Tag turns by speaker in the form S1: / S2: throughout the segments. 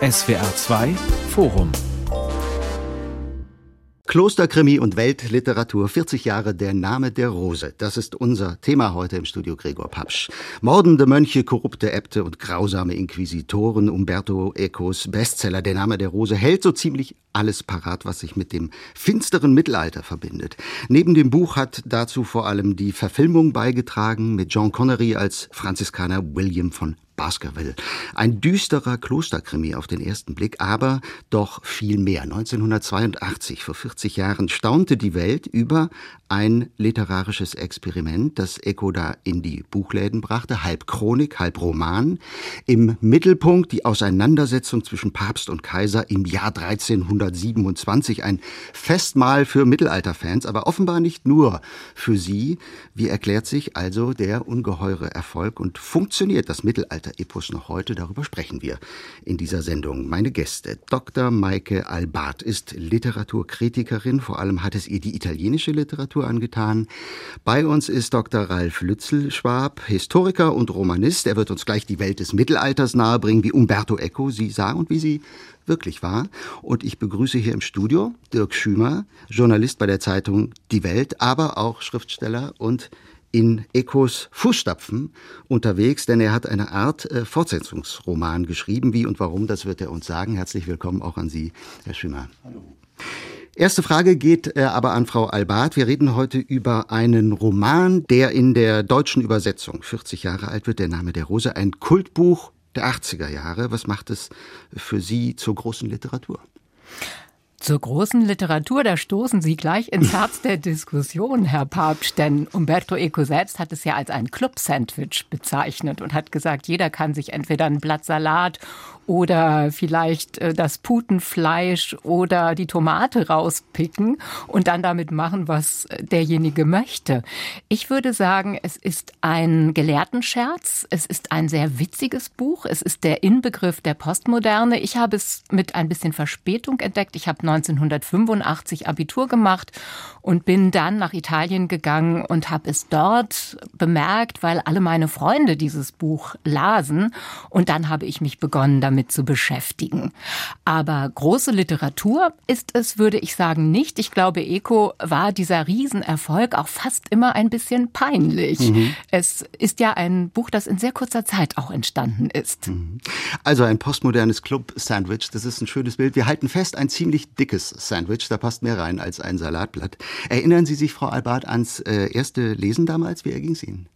S1: SWR 2 Forum
S2: Klosterkrimi und Weltliteratur, 40 Jahre der Name der Rose. Das ist unser Thema heute im Studio Gregor Papsch. Mordende Mönche, korrupte Äbte und grausame Inquisitoren. Umberto Ecos Bestseller Der Name der Rose hält so ziemlich alles parat, was sich mit dem finsteren Mittelalter verbindet. Neben dem Buch hat dazu vor allem die Verfilmung beigetragen mit John Connery als Franziskaner William von Baskerville. Ein düsterer Klosterkrimi auf den ersten Blick, aber doch viel mehr. 1982, vor 40 Jahren, staunte die Welt über ein literarisches Experiment, das Eco da in die Buchläden brachte, halb Chronik, halb Roman. Im Mittelpunkt die Auseinandersetzung zwischen Papst und Kaiser im Jahr 1327, ein Festmahl für Mittelalterfans, aber offenbar nicht nur für sie. Wie erklärt sich also der ungeheure Erfolg und funktioniert das Mittelalter-Epos noch heute? Darüber sprechen wir in dieser Sendung. Meine Gäste, Dr. Maike Albat ist Literaturkritikerin, vor allem hat es ihr die italienische Literatur Literatur angetan. Bei uns ist Dr. Ralf Lützel-Schwab, Historiker und Romanist. Er wird uns gleich die Welt des Mittelalters nahebringen, wie Umberto Eco sie sah und wie sie wirklich war. Und ich begrüße hier im Studio Dirk Schümer, Journalist bei der Zeitung Die Welt, aber auch Schriftsteller und in Ecos Fußstapfen unterwegs, denn er hat eine Art äh, Fortsetzungsroman geschrieben. Wie und warum, das wird er uns sagen. Herzlich willkommen auch an Sie, Herr Schümer. Hallo. Erste Frage geht äh, aber an Frau Albart. Wir reden heute über einen Roman, der in der deutschen Übersetzung 40 Jahre alt wird, der Name der Rose, ein Kultbuch der 80er Jahre. Was macht es für Sie zur großen Literatur?
S3: Zur großen Literatur, da stoßen Sie gleich ins Herz der Diskussion, Herr Papst, denn Umberto Eco selbst hat es ja als ein Club-Sandwich bezeichnet und hat gesagt, jeder kann sich entweder ein Blatt Salat oder vielleicht äh, das Putenfleisch oder die Tomate rauspicken und dann damit machen, was derjenige möchte. Ich würde sagen, es ist ein Gelehrtenscherz, es ist ein sehr witziges Buch, es ist der Inbegriff der Postmoderne. Ich habe es mit ein bisschen Verspätung entdeckt. Ich habe 1985 Abitur gemacht und bin dann nach Italien gegangen und habe es dort bemerkt, weil alle meine Freunde dieses Buch lasen und dann habe ich mich begonnen damit zu beschäftigen. Aber große Literatur ist es, würde ich sagen, nicht. Ich glaube, Eco war dieser Riesenerfolg auch fast immer ein bisschen peinlich. Mhm. Es ist ja ein Buch, das in sehr kurzer Zeit auch entstanden ist. Mhm.
S2: Also ein postmodernes Club-Sandwich, das ist ein schönes Bild. Wir halten fest, ein ziemlich dickes Sandwich, da passt mehr rein als ein Salatblatt. Erinnern Sie sich, Frau Albart, ans äh, erste Lesen damals? Wie erging es Ihnen?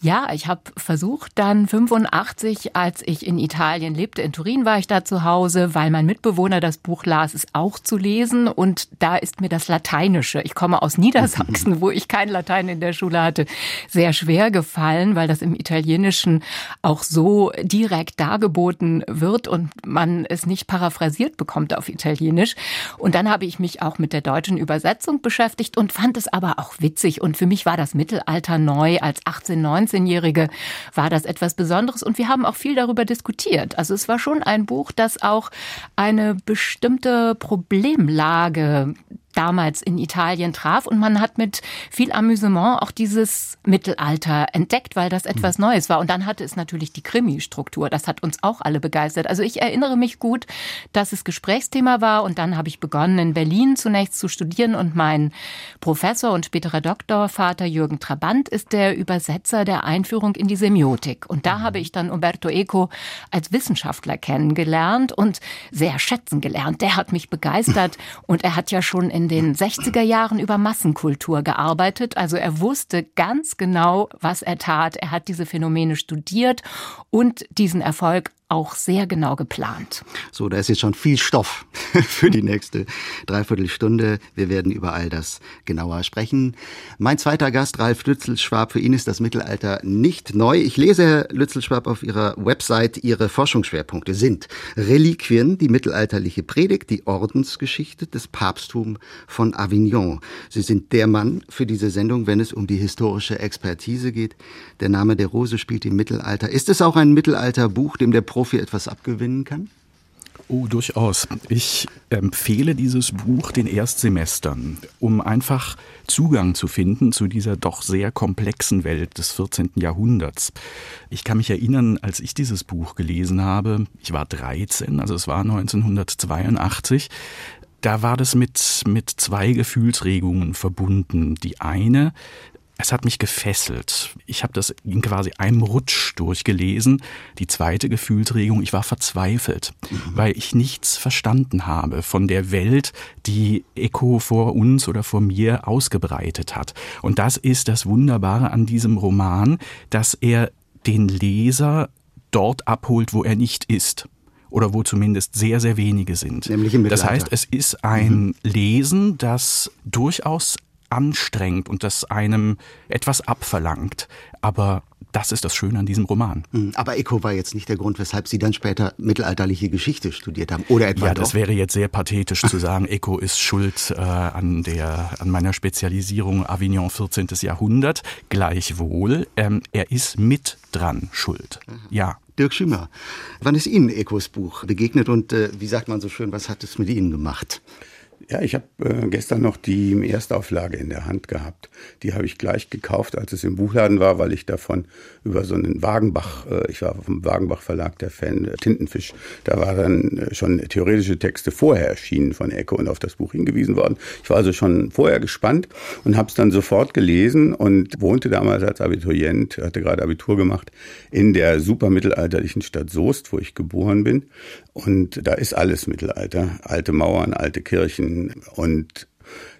S3: Ja, ich habe versucht dann 85, als ich in Italien lebte, in Turin war ich da zu Hause, weil mein Mitbewohner das Buch las, es auch zu lesen. Und da ist mir das Lateinische, ich komme aus Niedersachsen, wo ich kein Latein in der Schule hatte, sehr schwer gefallen, weil das im Italienischen auch so direkt dargeboten wird und man es nicht paraphrasiert bekommt auf Italienisch. Und dann habe ich mich auch mit der deutschen Übersetzung beschäftigt und fand es aber auch witzig. Und für mich war das Mittelalter neu. Als 18, 19-Jährige war das etwas Besonderes. Und wir haben auch viel darüber diskutiert. Also es war schon ein Buch, das auch eine bestimmte Problemlage damals in Italien traf. Und man hat mit viel Amüsement auch dieses Mittelalter entdeckt, weil das etwas mhm. Neues war. Und dann hatte es natürlich die Krimi-Struktur. Das hat uns auch alle begeistert. Also ich erinnere mich gut, dass es Gesprächsthema war. Und dann habe ich begonnen, in Berlin zunächst zu studieren. Und mein Professor und späterer Doktorvater Jürgen Trabant ist der Übersetzer der Einführung in die Semiotik. Und da mhm. habe ich dann Umberto Eco als Wissenschaftler kennengelernt und sehr schätzen gelernt. Der hat mich begeistert. Und er hat ja schon in den 60er Jahren über Massenkultur gearbeitet. Also er wusste ganz genau, was er tat. Er hat diese Phänomene studiert und diesen Erfolg auch sehr genau geplant.
S2: So, da ist jetzt schon viel Stoff für die nächste Dreiviertelstunde. Wir werden über all das genauer sprechen. Mein zweiter Gast, Ralf Lützelschwab, für ihn ist das Mittelalter nicht neu. Ich lese, Herr Lützelschwab, auf Ihrer Website, Ihre Forschungsschwerpunkte sind Reliquien, die mittelalterliche Predigt, die Ordensgeschichte, des Papsttum von Avignon. Sie sind der Mann für diese Sendung, wenn es um die historische Expertise geht. Der Name der Rose spielt im Mittelalter. Ist es auch ein Mittelalterbuch, dem der Profi etwas abgewinnen kann?
S1: Oh, durchaus. Ich empfehle dieses Buch den Erstsemestern, um einfach Zugang zu finden zu dieser doch sehr komplexen Welt des 14. Jahrhunderts. Ich kann mich erinnern, als ich dieses Buch gelesen habe, ich war 13, also es war 1982, da war das mit, mit zwei Gefühlsregungen verbunden. Die eine, es hat mich gefesselt. Ich habe das in quasi einem Rutsch durchgelesen. Die zweite Gefühlsregung, ich war verzweifelt, mhm. weil ich nichts verstanden habe von der Welt, die Echo vor uns oder vor mir ausgebreitet hat. Und das ist das Wunderbare an diesem Roman, dass er den Leser dort abholt, wo er nicht ist oder wo zumindest sehr, sehr wenige sind.
S2: Nämlich im
S1: Das heißt, es ist ein mhm. Lesen, das durchaus anstrengt und das einem etwas abverlangt. Aber das ist das Schöne an diesem Roman.
S2: Hm, aber Eco war jetzt nicht der Grund, weshalb Sie dann später mittelalterliche Geschichte studiert haben, oder etwa
S1: Ja, das wäre jetzt sehr pathetisch zu sagen, Eco ist schuld äh, an der an meiner Spezialisierung Avignon 14. Jahrhundert. Gleichwohl, ähm, er ist mit dran schuld. Aha. Ja.
S2: Dirk Schümer, wann ist Ihnen Ecos Buch begegnet und äh, wie sagt man so schön, was hat es mit Ihnen gemacht?
S4: Ja, ich habe äh, gestern noch die Erstauflage in der Hand gehabt. Die habe ich gleich gekauft, als es im Buchladen war, weil ich davon über so einen Wagenbach, äh, ich war vom Wagenbach Verlag der Fan, äh, Tintenfisch, da war dann äh, schon theoretische Texte vorher erschienen von Ecke und auf das Buch hingewiesen worden. Ich war also schon vorher gespannt und habe es dann sofort gelesen und wohnte damals als Abiturient, hatte gerade Abitur gemacht, in der super mittelalterlichen Stadt Soest, wo ich geboren bin. Und da ist alles Mittelalter. Alte Mauern, alte Kirchen und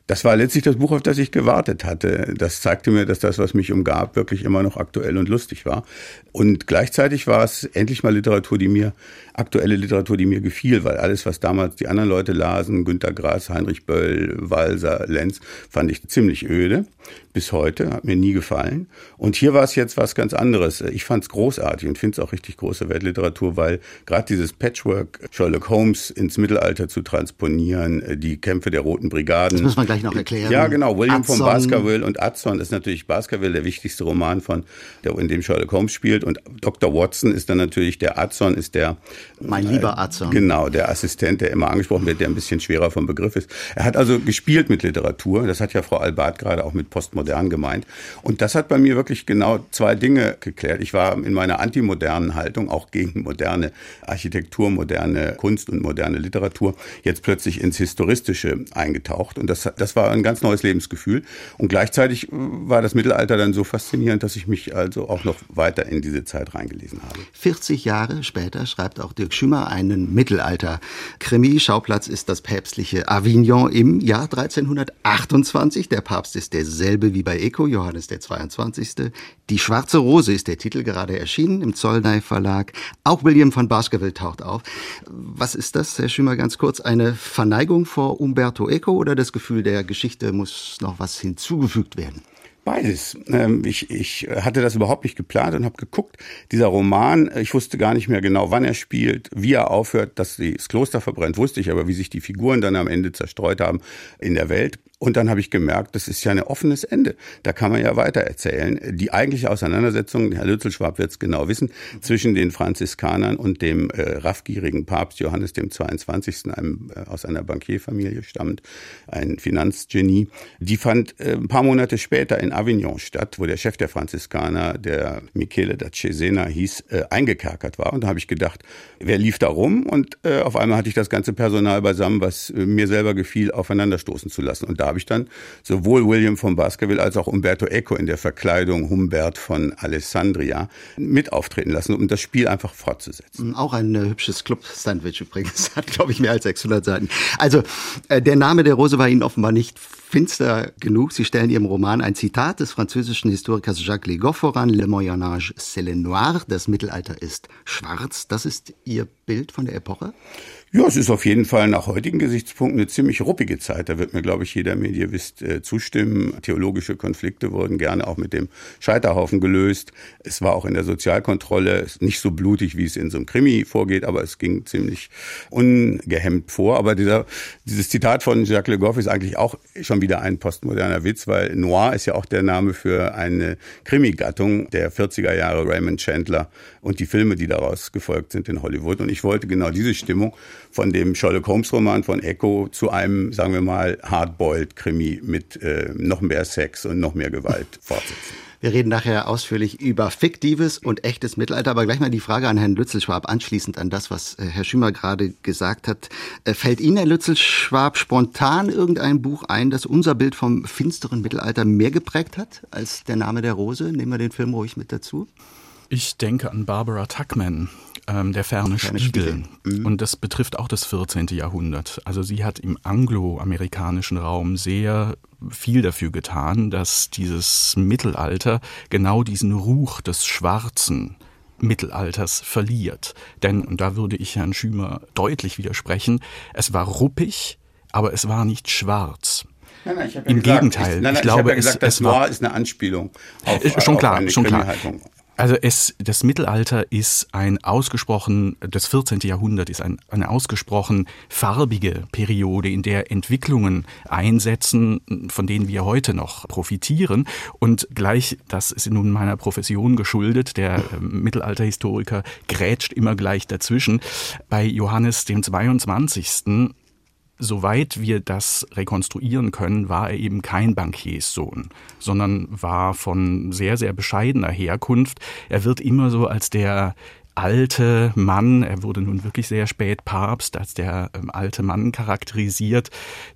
S4: das war letztlich das Buch, auf das ich gewartet hatte. Das zeigte mir, dass das, was mich umgab, wirklich immer noch aktuell und lustig war. Und gleichzeitig war es endlich mal Literatur, die mir, aktuelle Literatur, die mir gefiel, weil alles, was damals die anderen Leute lasen, Günter Grass, Heinrich Böll, Walser, Lenz, fand ich ziemlich öde. Bis heute, hat mir nie gefallen. Und hier war es jetzt was ganz anderes. Ich fand es großartig und finde es auch richtig große Weltliteratur, weil gerade dieses Patchwork Sherlock Holmes ins Mittelalter zu transponieren, die Kämpfe der Roten Brigaden.
S2: Das muss man gleich gleich noch erklären.
S4: Ja, genau. William Adson. von Baskerville und Adson ist natürlich Baskerville der wichtigste Roman von, der, in dem Sherlock Holmes spielt. Und Dr. Watson ist dann natürlich der Adson, ist der.
S2: Mein äh, lieber Adson.
S4: Genau, der Assistent, der immer angesprochen wird, der ein bisschen schwerer vom Begriff ist. Er hat also gespielt mit Literatur. Das hat ja Frau Albert gerade auch mit Postmodern gemeint. Und das hat bei mir wirklich genau zwei Dinge geklärt. Ich war in meiner antimodernen Haltung auch gegen moderne Architektur, moderne Kunst und moderne Literatur jetzt plötzlich ins Historistische eingetaucht. Und das, das das war ein ganz neues Lebensgefühl. Und gleichzeitig äh, war das Mittelalter dann so faszinierend, dass ich mich also auch noch weiter in diese Zeit reingelesen habe.
S2: 40 Jahre später schreibt auch Dirk Schümer einen Mittelalter-Krimi. Schauplatz ist das päpstliche Avignon im Jahr 1328. Der Papst ist derselbe wie bei Eco, Johannes der 22. Die schwarze Rose ist der Titel gerade erschienen im Zollnei Verlag. Auch William von Baskerville taucht auf. Was ist das, Herr Schümer, ganz kurz? Eine Verneigung vor Umberto Eco oder das Gefühl der Geschichte muss noch was hinzugefügt werden?
S4: Beides. Ähm, ich, ich hatte das überhaupt nicht geplant und habe geguckt. Dieser Roman, ich wusste gar nicht mehr genau, wann er spielt, wie er aufhört, dass das Kloster verbrennt, wusste ich, aber wie sich die Figuren dann am Ende zerstreut haben in der Welt. Und dann habe ich gemerkt, das ist ja ein offenes Ende. Da kann man ja weiter erzählen. Die eigentliche Auseinandersetzung, Herr Lützelschwab wird es genau wissen, zwischen den Franziskanern und dem äh, raffgierigen Papst Johannes dem 22., einem äh, aus einer Bankierfamilie stammt, ein Finanzgenie, die fand äh, ein paar Monate später in Avignon statt, wo der Chef der Franziskaner, der Michele da Cesena hieß, äh, eingekerkert war. Und da habe ich gedacht, wer lief da rum? Und äh, auf einmal hatte ich das ganze Personal beisammen, was äh, mir selber gefiel, aufeinanderstoßen zu lassen. Und da habe ich dann sowohl William von Baskerville als auch Umberto Eco in der Verkleidung Humbert von Alessandria mit auftreten lassen, um das Spiel einfach fortzusetzen.
S2: Auch ein äh, hübsches Club-Sandwich übrigens. Hat, glaube ich, mehr als 600 Seiten. Also, äh, der Name der Rose war Ihnen offenbar nicht finster genug. Sie stellen Ihrem Roman ein Zitat des französischen Historikers Jacques Legoff voran. Le Moyen Âge, c'est le noir. Das Mittelalter ist schwarz. Das ist Ihr Bild von der Epoche?
S4: Ja, es ist auf jeden Fall nach heutigen Gesichtspunkten eine ziemlich ruppige Zeit. Da wird mir, glaube ich, jeder Familie wisst, äh, zustimmen. Theologische Konflikte wurden gerne auch mit dem Scheiterhaufen gelöst. Es war auch in der Sozialkontrolle nicht so blutig, wie es in so einem Krimi vorgeht, aber es ging ziemlich ungehemmt vor. Aber dieser, dieses Zitat von Jacques Le Goff ist eigentlich auch schon wieder ein postmoderner Witz, weil Noir ist ja auch der Name für eine Krimi-Gattung der 40er Jahre Raymond Chandler und die Filme, die daraus gefolgt sind in Hollywood. Und ich wollte genau diese Stimmung von dem Sherlock Holmes Roman von Echo zu einem, sagen wir mal, Hardboiled Krimi mit äh, noch mehr Sex und noch mehr Gewalt fortsetzen.
S2: Wir reden nachher ausführlich über fiktives und echtes Mittelalter, aber gleich mal die Frage an Herrn Lützelschwab, anschließend an das, was äh, Herr Schümer gerade gesagt hat. Äh, fällt Ihnen, Herr Lützelschwab, spontan irgendein Buch ein, das unser Bild vom finsteren Mittelalter mehr geprägt hat als der Name der Rose? Nehmen wir den Film ruhig mit dazu.
S1: Ich denke an Barbara Tuckman, ähm, der ferne Spiegel. Mhm. Und das betrifft auch das 14. Jahrhundert. Also sie hat im angloamerikanischen Raum sehr viel dafür getan, dass dieses Mittelalter genau diesen Ruch des Schwarzen Mittelalters verliert. Denn, und da würde ich Herrn Schümer deutlich widersprechen, es war ruppig, aber es war nicht schwarz.
S4: Nein, nein, ich ja Im gesagt, Gegenteil, ich, nein, nein, ich glaube, ich ja gesagt, es, das es war ist eine Anspielung
S1: auf, schon klar, auf schon klar. Also es, das Mittelalter ist ein ausgesprochen, das 14. Jahrhundert ist ein, eine ausgesprochen farbige Periode, in der Entwicklungen einsetzen, von denen wir heute noch profitieren. Und gleich, das ist nun meiner Profession geschuldet, der äh, Mittelalterhistoriker grätscht immer gleich dazwischen. Bei Johannes dem 22 soweit wir das rekonstruieren können, war er eben kein Bankierssohn, sondern war von sehr, sehr bescheidener Herkunft. Er wird immer so als der alte Mann, er wurde nun wirklich sehr spät Papst, als der ähm, alte Mann charakterisiert,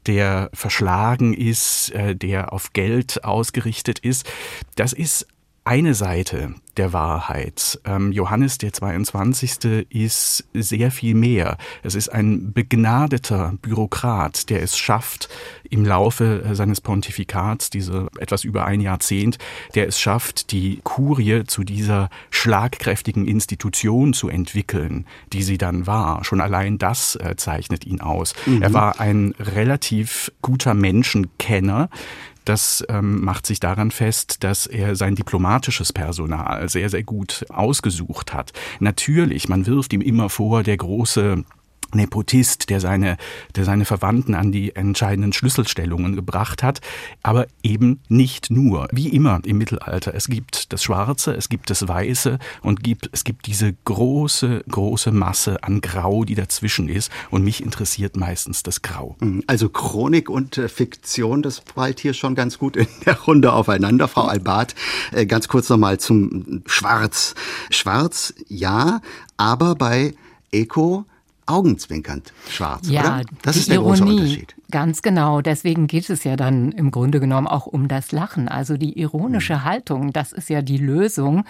S1: der verschlagen ist, äh, der auf Geld ausgerichtet ist. Das ist eine Seite der Wahrheit. Ähm, Johannes der 22. ist sehr viel mehr. Es ist ein begnadeter Bürokrat, der es schafft, im Laufe äh, seines Pontifikats, diese etwas über ein Jahrzehnt, der es schafft, die Kurie zu dieser schlagkräftigen Institution zu entwickeln, die sie dann war. Schon allein das äh, zeichnet ihn aus. Mhm. Er war ein relativ guter Menschenkenner, das ähm, macht sich daran fest, dass er sein diplomatisches Personal sehr, sehr gut ausgesucht hat. Natürlich, man wirft ihm immer vor, der große Nepotist, der seine, der seine Verwandten an die entscheidenden Schlüsselstellungen gebracht hat, aber eben nicht nur. Wie immer im Mittelalter. Es gibt das Schwarze, es gibt das Weiße und gibt, es gibt diese große, große Masse an Grau, die dazwischen ist. Und mich interessiert meistens das Grau.
S2: Mhm. Also Chronik und äh, Fiktion, das prallt hier schon ganz gut in der Runde aufeinander. Frau Albat, äh, ganz kurz nochmal zum Schwarz. Schwarz, ja, aber bei Eco augenzwinkernd schwarz,
S3: ja,
S2: oder?
S3: Das ist der Ironie, große Unterschied. Ganz genau. Deswegen geht es ja dann im Grunde genommen auch um das Lachen. Also die ironische hm. Haltung, das ist ja die Lösung.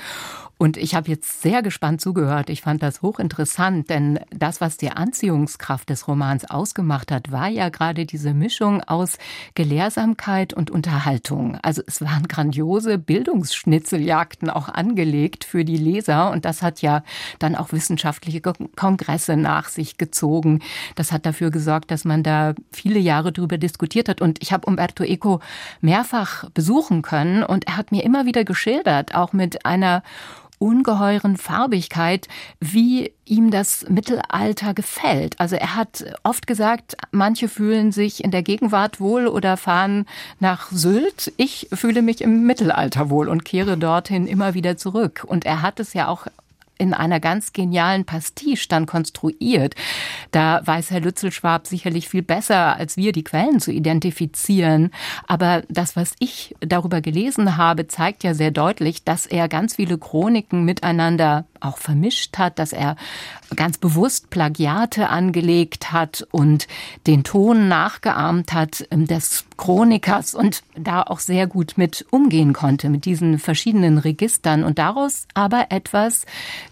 S3: Und ich habe jetzt sehr gespannt zugehört. Ich fand das hochinteressant, denn das, was die Anziehungskraft des Romans ausgemacht hat, war ja gerade diese Mischung aus Gelehrsamkeit und Unterhaltung. Also es waren grandiose Bildungsschnitzeljagden auch angelegt für die Leser und das hat ja dann auch wissenschaftliche Kongresse nach sich gezogen. Das hat dafür gesorgt, dass man da viele Jahre drüber diskutiert hat und ich habe Umberto Eco mehrfach besuchen können und er hat mir immer wieder geschildert, auch mit einer ungeheuren Farbigkeit, wie ihm das Mittelalter gefällt. Also er hat oft gesagt, manche fühlen sich in der Gegenwart wohl oder fahren nach Sylt. Ich fühle mich im Mittelalter wohl und kehre dorthin immer wieder zurück. Und er hat es ja auch in einer ganz genialen Pastiche dann konstruiert. Da weiß Herr Lützelschwab sicherlich viel besser als wir, die Quellen zu identifizieren. Aber das, was ich darüber gelesen habe, zeigt ja sehr deutlich, dass er ganz viele Chroniken miteinander auch vermischt hat, dass er ganz bewusst Plagiate angelegt hat und den Ton nachgeahmt hat ähm, des Chronikers und da auch sehr gut mit umgehen konnte, mit diesen verschiedenen Registern und daraus aber etwas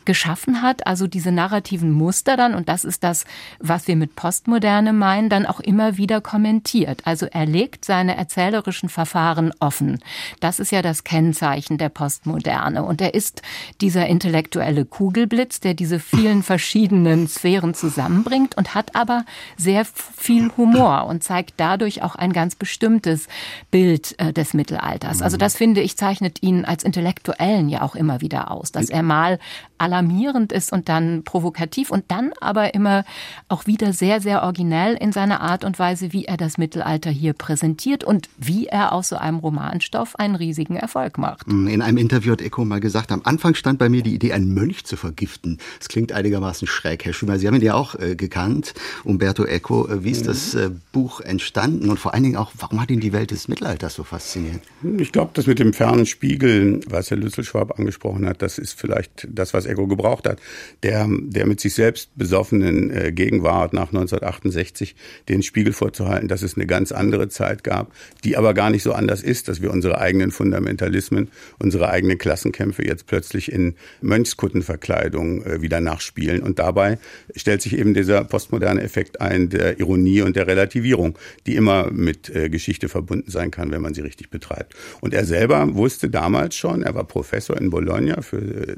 S3: geschaffen hat, also diese narrativen Muster dann, und das ist das, was wir mit Postmoderne meinen, dann auch immer wieder kommentiert. Also er legt seine erzählerischen Verfahren offen. Das ist ja das Kennzeichen der Postmoderne. Und er ist dieser intellektuelle Kugelblitz, der diese vielen verschiedenen Sphären zusammenbringt und hat aber sehr viel Humor und zeigt dadurch auch ein ganz bestimmtes Bild äh, des Mittelalters. Also das finde ich zeichnet ihn als Intellektuellen ja auch immer wieder aus, dass er mal alarmierend ist und dann provokativ und dann aber immer auch wieder sehr, sehr originell in seiner Art und Weise, wie er das Mittelalter hier präsentiert und wie er aus so einem Romanstoff einen riesigen Erfolg macht.
S2: In einem Interview hat Eco mal gesagt, am Anfang stand bei mir die Idee, einen Mönch zu vergiften. Das klingt einigermaßen schräg, Herr Schümer. Sie haben ihn ja auch äh, gekannt, Umberto Eco. Äh, wie ist das äh, Buch entstanden und vor allen Dingen auch, warum hat ihn die Welt des Mittelalters so fasziniert?
S4: Ich glaube, das mit dem fernen Spiegel, was Herr Lüsselschwab angesprochen hat, das ist vielleicht das, was Eco gebraucht hat. Der, der mit sich selbst besoffenen äh, Gegenwart nach 1968 den Spiegel vorzuhalten, dass es eine ganz andere Zeit gab, die aber gar nicht so anders ist, dass wir unsere eigenen Fundamentalismen, unsere eigenen Klassenkämpfe jetzt plötzlich in Mönchskuttenverkleidung äh, wieder nachspielen. Und dabei stellt sich eben dieser postmoderne Effekt ein der Ironie und der Relativierung, die immer mit äh, Geschichte verbunden sein kann, wenn man sie richtig betreibt. Und er selber wusste damals schon, er war Professor in Bologna für äh,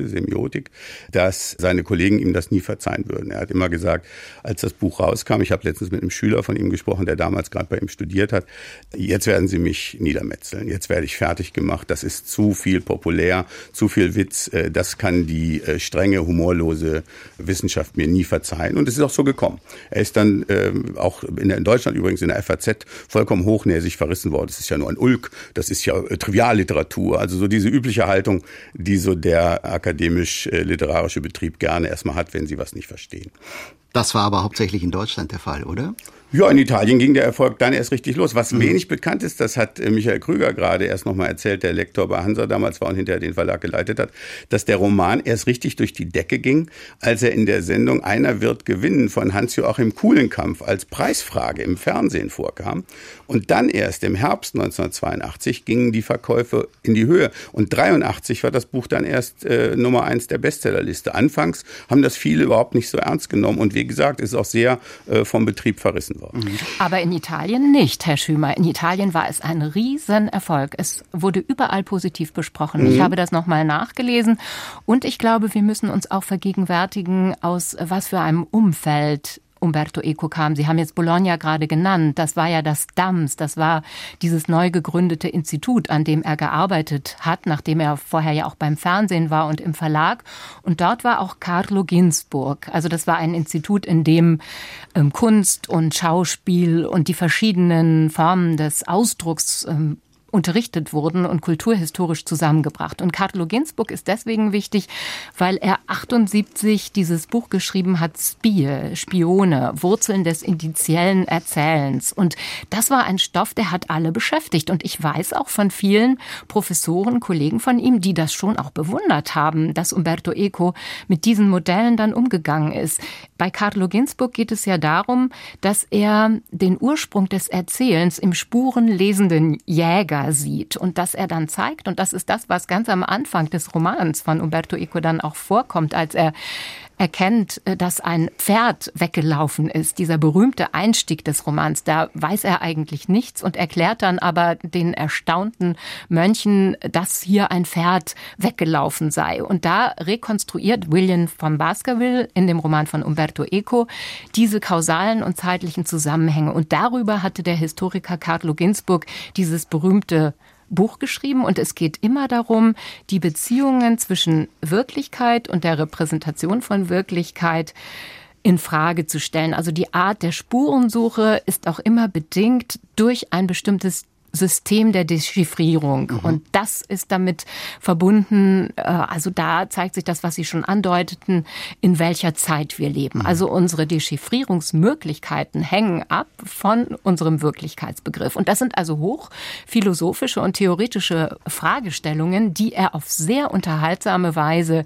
S4: Zeichenkunde, Semiotik, dass seine Kollegen ihm das nie verzeihen würden. Er hat immer gesagt, als das Buch rauskam, ich habe letztens mit einem Schüler von ihm gesprochen, der damals gerade bei ihm studiert hat, jetzt werden sie mich niedermetzeln, jetzt werde ich fertig gemacht, das ist zu viel populär, zu viel Witz, äh, das kann die äh, strenge, humorlose Wissenschaft mir nie verzeihen. Und es ist auch so gekommen. Er ist dann ähm, auch in Deutschland übrigens in der FAZ vollkommen hochnäsig verrissen worden. Das ist ja nur ein Ulk, das ist ja äh, Trivialliteratur. Also so diese übliche Haltung, die so der akademisch-literarische Betrieb gerne erstmal hat, wenn sie was nicht verstehen.
S2: Das war aber hauptsächlich in Deutschland der Fall, oder?
S4: Ja, in Italien ging der Erfolg dann erst richtig los. Was mhm. wenig bekannt ist, das hat äh, Michael Krüger gerade erst nochmal erzählt, der Lektor bei Hansa damals war und hinterher den Verlag geleitet hat, dass der Roman erst richtig durch die Decke ging, als er in der Sendung Einer wird gewinnen von Hans-Joachim Kuhlenkampf als Preisfrage im Fernsehen vorkam. Und dann erst im Herbst 1982 gingen die Verkäufe in die Höhe. Und 83 war das Buch dann erst äh, Nummer eins der Bestsellerliste. Anfangs haben das viele überhaupt nicht so ernst genommen. Und wie gesagt, ist auch sehr äh, vom Betrieb verrissen war. Mhm.
S3: Aber in Italien nicht, Herr Schümer. In Italien war es ein Riesenerfolg. Es wurde überall positiv besprochen. Mhm. Ich habe das nochmal nachgelesen. Und ich glaube, wir müssen uns auch vergegenwärtigen, aus was für einem Umfeld Umberto Eco kam. Sie haben jetzt Bologna gerade genannt. Das war ja das DAMS. Das war dieses neu gegründete Institut, an dem er gearbeitet hat, nachdem er vorher ja auch beim Fernsehen war und im Verlag. Und dort war auch Carlo Ginzburg. Also das war ein Institut, in dem ähm, Kunst und Schauspiel und die verschiedenen Formen des Ausdrucks ähm, unterrichtet wurden und kulturhistorisch zusammengebracht. Und Carlo Ginzburg ist deswegen wichtig, weil er 78 dieses Buch geschrieben hat, Spie, Spione, Wurzeln des indiziellen Erzählens. Und das war ein Stoff, der hat alle beschäftigt. Und ich weiß auch von vielen Professoren, Kollegen von ihm, die das schon auch bewundert haben, dass Umberto Eco mit diesen Modellen dann umgegangen ist. Bei Carlo Ginzburg geht es ja darum, dass er den Ursprung des Erzählens im spurenlesenden Jäger Jäger sieht und dass er dann zeigt, und das ist das, was ganz am Anfang des Romans von Umberto Eco dann auch vorkommt, als er erkennt, äh, dass ein Pferd weggelaufen ist, dieser berühmte Einstieg des Romans, da weiß er eigentlich nichts und erklärt dann aber den erstaunten Mönchen, dass hier ein Pferd weggelaufen sei. Und da rekonstruiert William von Baskerville in dem Roman von Umberto Eco diese kausalen und zeitlichen Zusammenhänge. Und darüber hatte der Historiker Carlo Ginzburg dieses berühmte Buch geschrieben und es geht immer darum, die Beziehungen zwischen Wirklichkeit und der Repräsentation von Wirklichkeit in Frage zu stellen. Also die Art der Spurensuche ist auch immer bedingt durch ein bestimmtes System der Dechiffrierung. Mhm. Und das ist damit verbunden, äh, also da zeigt sich das, was Sie schon andeuteten, in welcher Zeit wir leben. Mhm. Also unsere Dechiffrierungsmöglichkeiten hängen ab von unserem Wirklichkeitsbegriff. Und das sind also hoch philosophische und theoretische Fragestellungen, die er auf sehr unterhaltsame Weise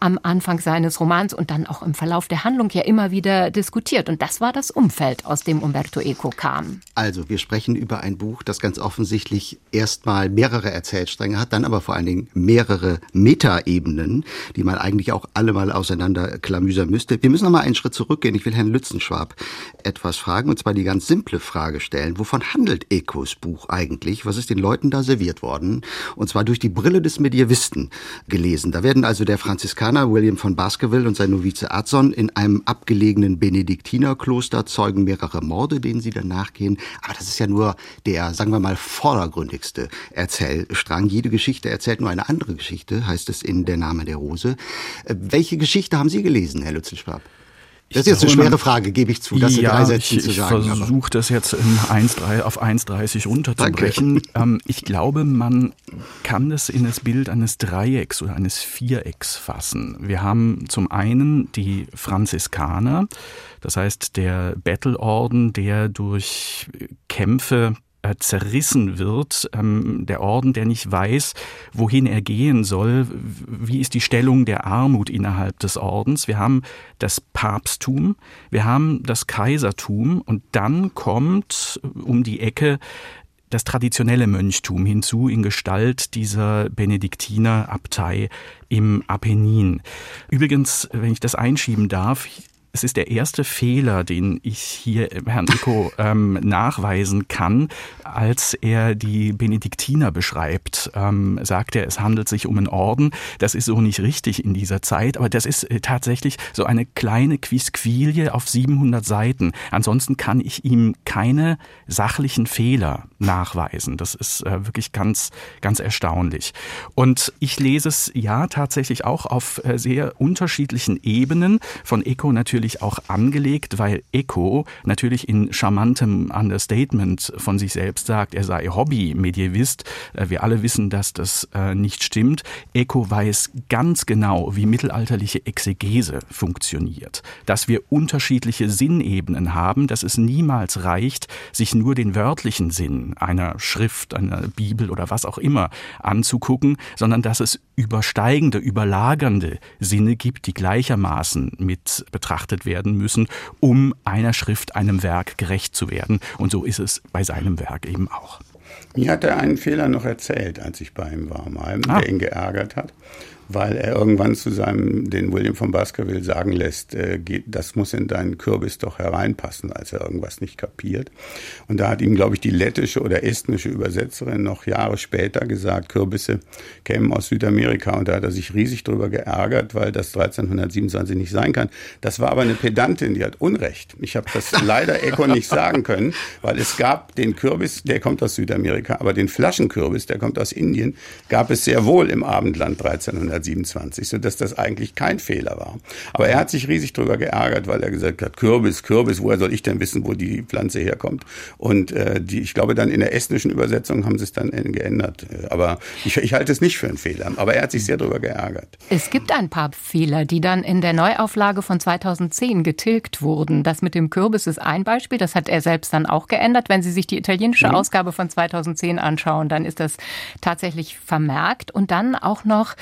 S3: am Anfang seines Romans und dann auch im Verlauf der Handlung ja immer wieder diskutiert. Und das war das Umfeld, aus dem Umberto Eco kam.
S2: Also, wir sprechen über ein Buch, das ganz offensichtlich erstmal mehrere Erzählstränge hat, dann aber vor allen Dingen mehrere Metaebenen, die man eigentlich auch alle mal auseinander klamüsern müsste. Wir müssen noch mal einen Schritt zurückgehen. Ich will Herrn Lützenschwab etwas fragen, und zwar die ganz simple Frage stellen. Wovon handelt Ecos Buch eigentlich? Was ist den Leuten da serviert worden? Und zwar durch die Brille des Medievisten gelesen. Da werden also der Franziskaner William von Baskerville und sein Novize Adson in einem abgelegenen Benediktinerkloster zeugen mehrere Morde, denen sie dann nachgehen. Aber das ist ja nur der, sagen wir mal, vordergründigste Erzählstrang. Jede Geschichte erzählt nur eine andere Geschichte, heißt es in Der Name der Rose. Äh, welche Geschichte haben Sie gelesen, Herr Lützelschwab? Das ist jetzt eine schwere Frage, gebe ich zu,
S1: das ja, in drei Sätzen ich, zu sagen. Ich versuche das jetzt in 1, 3, auf 1,30 runterzubrechen. Ähm, ich glaube, man kann das in das Bild eines Dreiecks oder eines Vierecks fassen. Wir haben zum einen die Franziskaner, das heißt der Bettelorden, der durch Kämpfe äh, zerrissen wird, ähm, der Orden, der nicht weiß, wohin er gehen soll, wie ist die Stellung der Armut innerhalb des Ordens. Wir haben das Papsttum, wir haben das Kaisertum und dann kommt äh, um die Ecke das traditionelle Mönchtum hinzu in Gestalt dieser Benediktinerabtei im Apennin. Übrigens, wenn ich das einschieben darf, es ist der erste Fehler, den ich hier Herrn Nico ähm, nachweisen kann, als er die Benediktiner beschreibt. Ähm, sagt er, es handelt sich um einen Orden. Das ist so nicht richtig in dieser Zeit, aber das ist äh, tatsächlich so eine kleine Quisquilie auf 700 Seiten. Ansonsten kann ich ihm keine sachlichen Fehler nachweisen. Das ist äh, wirklich ganz, ganz erstaunlich. Und ich lese es ja tatsächlich auch auf äh, sehr unterschiedlichen Ebenen. Von Eco natürlich natürlich auch angelegt, weil Eco natürlich in charmantem Understatement von sich selbst sagt, er sei Hobby-Medievist. Äh, wir alle wissen, dass das äh, nicht stimmt. Eco weiß ganz genau, wie mittelalterliche Exegese funktioniert. Dass wir unterschiedliche Sinnebenen haben, dass es niemals reicht, sich nur den wörtlichen Sinn einer Schrift, einer Bibel oder was auch immer anzugucken, sondern dass es übersteigende, überlagernde Sinne gibt, die gleichermaßen mit betrachtet betrachtet werden müssen, um einer Schrift, einem Werk gerecht zu werden. Und so ist es bei seinem Werk eben auch.
S4: Mir hat er einen Fehler noch erzählt, als ich bei ihm war, mal, ah. der ihn geärgert hat weil er irgendwann zu seinem, den William von Baskerville sagen lässt, äh, geht, das muss in deinen Kürbis doch hereinpassen, als er irgendwas nicht kapiert. Und da hat ihm, glaube ich, die lettische oder estnische Übersetzerin noch Jahre später gesagt, Kürbisse kämen aus Südamerika. Und da hat er sich riesig drüber geärgert, weil das 1327 nicht sein kann. Das war aber eine Pedantin, die hat Unrecht. Ich habe das leider Eco nicht sagen können, weil es gab den Kürbis, der kommt aus Südamerika, aber den Flaschenkürbis, der kommt aus Indien, gab es sehr wohl im Abendland 1327. 1927, sodass das eigentlich kein Fehler war. Aber er hat sich riesig darüber geärgert, weil er gesagt hat, Kürbis, Kürbis, woher soll ich denn wissen, wo die Pflanze herkommt? Und äh, die, ich glaube, dann in der estnischen Übersetzung haben sie es dann geändert. Aber ich, ich halte es nicht für einen Fehler. Aber er hat sich sehr darüber geärgert.
S3: Es gibt ein paar Fehler, die dann in der Neuauflage von 2010 getilgt wurden. Das mit dem Kürbis ist ein Beispiel. Das hat er selbst dann auch geändert. Wenn Sie sich die italienische mhm. Ausgabe von 2010 anschauen, dann ist das tatsächlich vermerkt. Und dann auch noch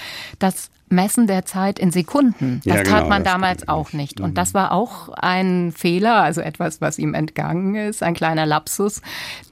S3: das Messen der Zeit in Sekunden. Das ja, genau, tat man damals auch nicht. Und das war auch ein Fehler, also etwas, was ihm entgangen ist, ein kleiner Lapsus,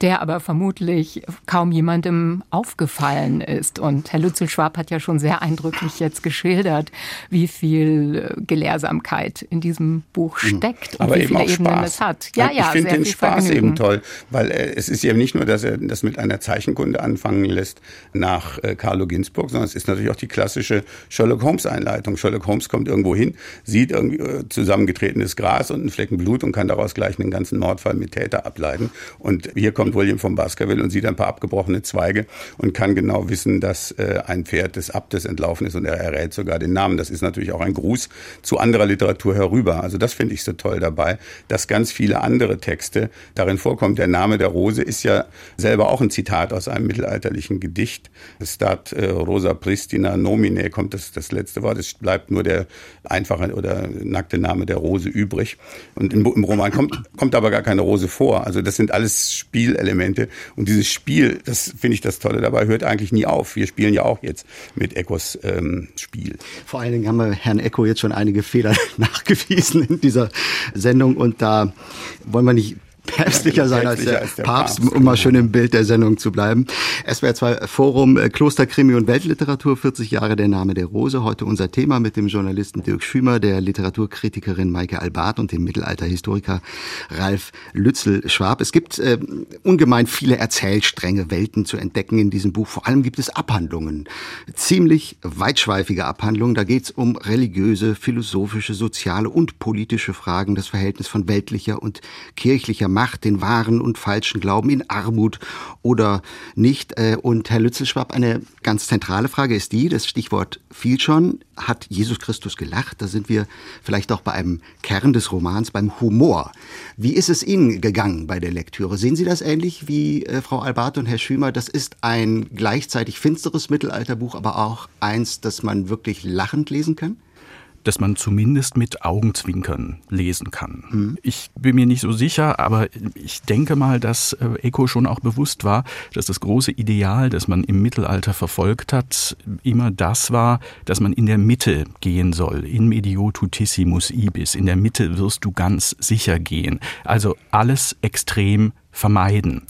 S3: der aber vermutlich kaum jemandem aufgefallen ist. Und Herr Lützel-Schwab hat ja schon sehr eindrücklich jetzt geschildert, wie viel Gelehrsamkeit in diesem Buch mhm. steckt
S4: aber und wie viele Ebenen Spaß. es hat. Ja, ja, ich finde den Spaß Vergnügen. eben toll, weil äh, es ist ja nicht nur, dass er das mit einer Zeichenkunde anfangen lässt nach äh, Carlo Ginzburg, sondern es ist natürlich auch die klassische Sherlock Holmes Einleitung. Sherlock Holmes kommt irgendwo hin, sieht irgendwie äh, zusammengetretenes Gras und einen Flecken Blut und kann daraus gleich einen ganzen Mordfall mit Täter ableiten. Und hier kommt William von Baskerville und sieht ein paar abgebrochene Zweige und kann genau wissen, dass äh, ein Pferd des Abtes entlaufen ist und er errät sogar den Namen. Das ist natürlich auch ein Gruß zu anderer Literatur herüber. Also das finde ich so toll dabei, dass ganz viele andere Texte darin vorkommen. Der Name der Rose ist ja selber auch ein Zitat aus einem mittelalterlichen Gedicht. Stat äh, Rosa Pristina nomine kommt das das letzte Wort. Es bleibt nur der einfache oder nackte Name der Rose übrig. Und im, im Roman kommt, kommt aber gar keine Rose vor. Also das sind alles Spielelemente. Und dieses Spiel, das finde ich das Tolle dabei, hört eigentlich nie auf. Wir spielen ja auch jetzt mit Echos ähm, Spiel.
S2: Vor allen Dingen haben wir Herrn Echo jetzt schon einige Fehler nachgewiesen in dieser Sendung. Und da wollen wir nicht päpstlicher sein als der, als der Papst, Papst, um mal schön im Bild der Sendung zu bleiben. SWR 2 Forum äh, Klosterkrimi und Weltliteratur, 40 Jahre der Name der Rose. Heute unser Thema mit dem Journalisten Dirk Schümer, der Literaturkritikerin Maike Albart und dem Mittelalterhistoriker Ralf Lützel-Schwab. Es gibt äh, ungemein viele Erzählstränge, Welten zu entdecken in diesem Buch. Vor allem gibt es Abhandlungen, ziemlich weitschweifige Abhandlungen. Da geht es um religiöse, philosophische, soziale und politische Fragen, das Verhältnis von weltlicher und kirchlicher Macht, den wahren und falschen Glauben in Armut oder nicht. Äh, und Herr Lützelschwab, eine ganz zentrale Frage ist die, das Stichwort fiel schon, hat Jesus Christus gelacht? Da sind wir vielleicht auch bei einem Kern des Romans, beim Humor. Wie ist es Ihnen gegangen bei der Lektüre? Sehen Sie das ähnlich wie äh, Frau Albert und Herr Schümer? Das ist ein gleichzeitig finsteres Mittelalterbuch, aber auch eins, das man wirklich lachend lesen kann?
S1: Dass man zumindest mit Augenzwinkern lesen kann. Mhm. Ich bin mir nicht so sicher, aber ich denke mal, dass äh, Eco schon auch bewusst war, dass das große Ideal, das man im Mittelalter verfolgt hat, immer das war, dass man in der Mitte gehen soll. In medio tutissimus ibis. In der Mitte wirst du ganz sicher gehen. Also alles extrem vermeiden.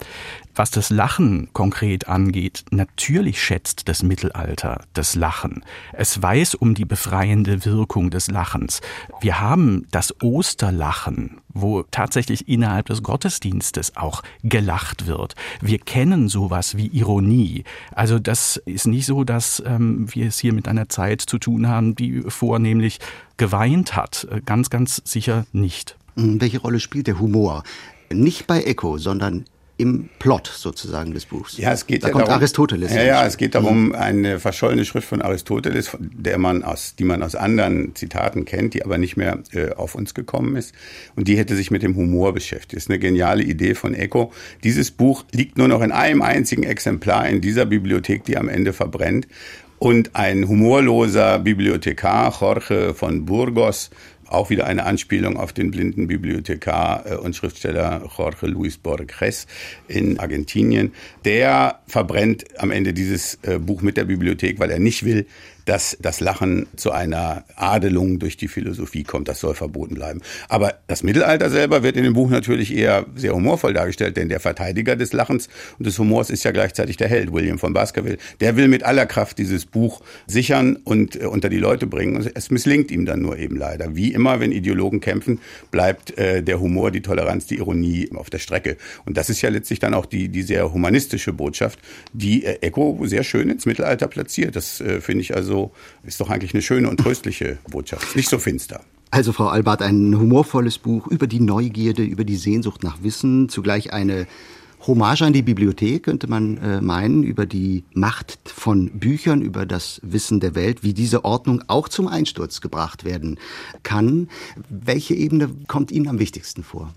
S1: Was das Lachen konkret angeht, natürlich schätzt das Mittelalter das Lachen. Es weiß um die befreiende Wirkung des Lachens. Wir haben das Osterlachen, wo tatsächlich innerhalb des Gottesdienstes auch gelacht wird. Wir kennen sowas wie Ironie. Also das ist nicht so, dass ähm, wir es hier mit einer Zeit zu tun haben, die vornehmlich geweint hat. Ganz, ganz sicher nicht.
S2: Hm, welche Rolle spielt der Humor? Nicht bei Echo, sondern im Plot sozusagen des Buchs.
S4: Ja, es geht
S2: da
S4: ja
S2: kommt
S4: darum,
S2: Aristoteles.
S4: Ja, ja, es geht darum, eine verschollene Schrift von Aristoteles, der man aus, die man aus anderen Zitaten kennt, die aber nicht mehr äh, auf uns gekommen ist. Und die hätte sich mit dem Humor beschäftigt. Das ist eine geniale Idee von Eco. Dieses Buch liegt nur noch in einem einzigen Exemplar in dieser Bibliothek, die am Ende verbrennt. Und ein humorloser Bibliothekar, Jorge von Burgos, auch wieder eine Anspielung auf den blinden Bibliothekar äh, und Schriftsteller Jorge Luis Borges in Argentinien. Der verbrennt am Ende dieses äh, Buch mit der Bibliothek, weil er nicht will, dass das Lachen zu einer Adelung durch die Philosophie kommt. Das soll verboten bleiben. Aber das Mittelalter selber wird in dem Buch natürlich eher sehr humorvoll dargestellt, denn der Verteidiger des Lachens und des Humors ist ja gleichzeitig der Held, William von Baskerville. Der will mit aller Kraft dieses Buch sichern und äh, unter die Leute bringen. es misslingt ihm dann nur eben leider. Wie immer, wenn Ideologen kämpfen, bleibt äh, der Humor, die Toleranz, die Ironie auf der Strecke. Und das ist ja letztlich dann auch die, die sehr humanistische Botschaft, die äh, Eco sehr schön ins Mittelalter platziert. Das äh, finde ich also also ist doch eigentlich eine schöne und tröstliche Botschaft. Nicht so finster.
S2: Also Frau Albert, ein humorvolles Buch über die Neugierde, über die Sehnsucht nach Wissen, zugleich eine Hommage an die Bibliothek, könnte man äh, meinen, über die Macht von Büchern, über das Wissen der Welt, wie diese Ordnung auch zum Einsturz gebracht werden kann. Welche Ebene kommt Ihnen am wichtigsten vor?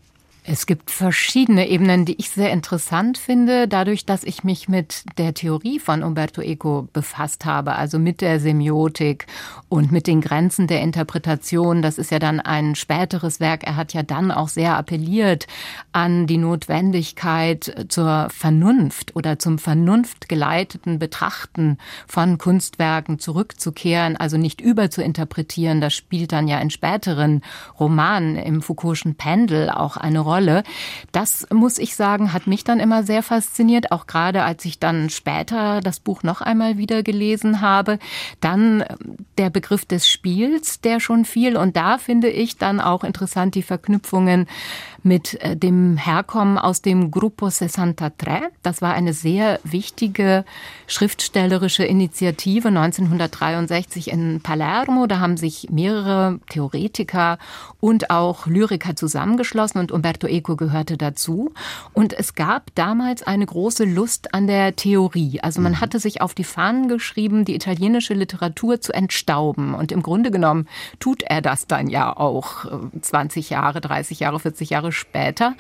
S3: Es gibt verschiedene Ebenen, die ich sehr interessant finde, dadurch, dass ich mich mit der Theorie von Umberto Eco befasst habe, also mit der Semiotik und mit den Grenzen der Interpretation. Das ist ja dann ein späteres Werk. Er hat ja dann auch sehr appelliert an die Notwendigkeit zur Vernunft oder zum vernunftgeleiteten Betrachten von Kunstwerken zurückzukehren, also nicht überzuinterpretieren. Das spielt dann ja in späteren Romanen im Foucault'schen Pendel auch eine Rolle. Rolle. Das muss ich sagen, hat mich dann immer sehr fasziniert, auch gerade als ich dann später das Buch noch einmal wieder gelesen habe. Dann ähm, der Begriff des Spiels, der schon viel und da finde ich dann auch interessant die Verknüpfungen mit äh, dem Herkommen aus dem Gruppo 63. Das war eine sehr wichtige schriftstellerische Initiative 1963 in Palermo. Da haben sich mehrere Theoretiker und auch Lyriker zusammengeschlossen und Umberto Eco gehörte dazu. Und es gab damals eine große Lust an der Theorie. Also man mhm. hatte sich auf die Fahnen geschrieben, die italienische Literatur zu entstauben. Und im Grunde genommen tut er das dann ja auch 20 äh, Jahre, 30 Jahre, 40 Jahre später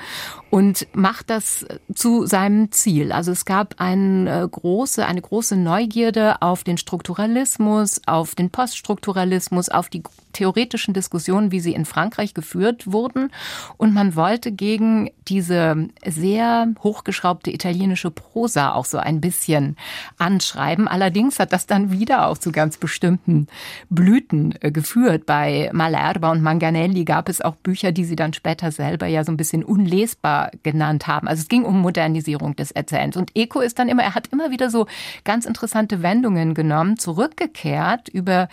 S3: und macht das zu seinem Ziel. Also es gab eine äh, große, eine große Neugierde auf den Strukturalismus, auf den Poststrukturalismus, auf die theoretischen Diskussionen, wie sie in Frankreich geführt wurden. Und man wollte gegen diese sehr hochgeschraubte italienische Prosa auch so ein bisschen anschreiben. Allerdings hat das dann wieder auch zu ganz bestimmten Blüten äh, geführt. Bei Malerba und Manganelli gab es auch Bücher, die sie dann später selber ja so ein bisschen unlesbar genannt haben. Also es ging um Modernisierung des Erzählens. Und Eco ist dann immer, er hat immer wieder so ganz interessante Wendungen genommen, zurückgekehrt über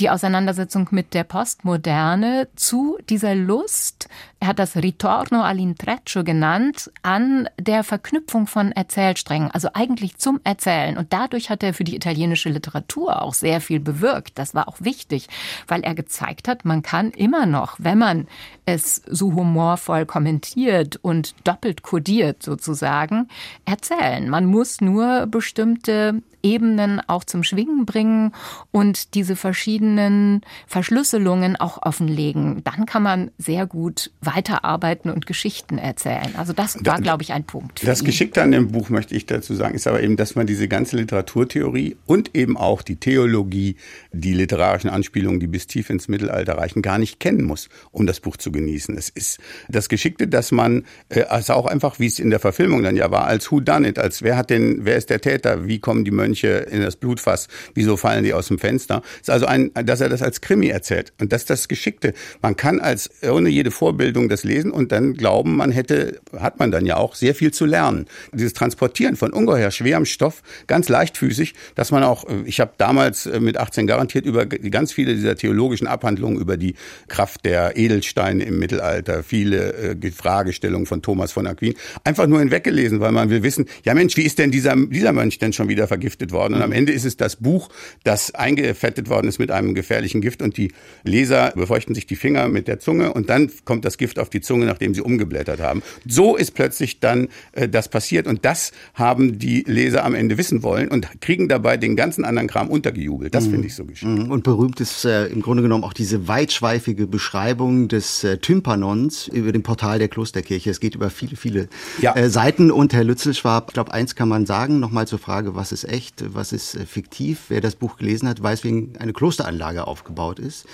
S3: die Auseinandersetzung mit der Postmoderne zu dieser Lust, er hat das Ritorno all'intreccio genannt, an der Verknüpfung von Erzählsträngen, also eigentlich zum Erzählen. Und dadurch hat er für die italienische Literatur auch sehr viel bewirkt. Das war auch wichtig, weil er gezeigt hat, man kann immer noch, wenn man es so humorvoll kommentiert und doppelt kodiert sozusagen, erzählen. Man muss nur bestimmte Ebenen auch zum Schwingen bringen und diese verschiedenen Verschlüsselungen auch offenlegen. Dann kann man sehr gut weiterarbeiten und Geschichten erzählen. Also das war, glaube ich, ein Punkt.
S4: Das Geschickte an dem Buch, möchte ich dazu sagen, ist aber eben, dass man diese ganze Literaturtheorie und eben auch die Theologie, die literarischen Anspielungen, die bis tief ins Mittelalter reichen, gar nicht kennen muss, um das Buch zu genießen. Es ist das Geschickte, dass man, also auch einfach, wie es in der Verfilmung dann ja war, als Who Done It, als wer hat denn, wer ist der Täter, wie kommen die Mönche Mönche in das Blutfass, wieso fallen die aus dem Fenster? ist also ein, dass er das als Krimi erzählt. Und das ist das Geschickte. Man kann als ohne jede Vorbildung das lesen und dann glauben, man hätte, hat man dann ja auch sehr viel zu lernen. Dieses Transportieren von ungeheuer schwerem Stoff, ganz leichtfüßig, dass man auch, ich habe damals äh, mit 18 garantiert über ganz viele dieser theologischen Abhandlungen über die Kraft der Edelsteine im Mittelalter, viele äh, Fragestellungen von Thomas von Aquin, einfach nur hinweggelesen, weil man will wissen, ja Mensch, wie ist denn dieser, dieser Mönch denn schon wieder vergiftet vergiftet worden. Und am Ende ist es das Buch, das eingefettet worden ist mit einem gefährlichen Gift und die Leser befeuchten sich die Finger mit der Zunge und dann kommt das Gift auf die Zunge, nachdem sie umgeblättert haben. So ist plötzlich dann äh, das passiert und das haben die Leser am Ende wissen wollen und kriegen dabei den ganzen anderen Kram untergejubelt. Das mhm. finde ich so geschickt. Mhm.
S2: Und berühmt ist äh, im Grunde genommen auch diese weitschweifige Beschreibung des äh, Tympanons über dem Portal der Klosterkirche. Es geht über viele, viele ja. äh, Seiten und Herr Lützelschwab, ich glaube, eins kann man sagen, nochmal zur Frage, was ist echt? Nicht, was ist äh, fiktiv. Wer das Buch gelesen hat, weiß, wie eine Klosteranlage aufgebaut ist.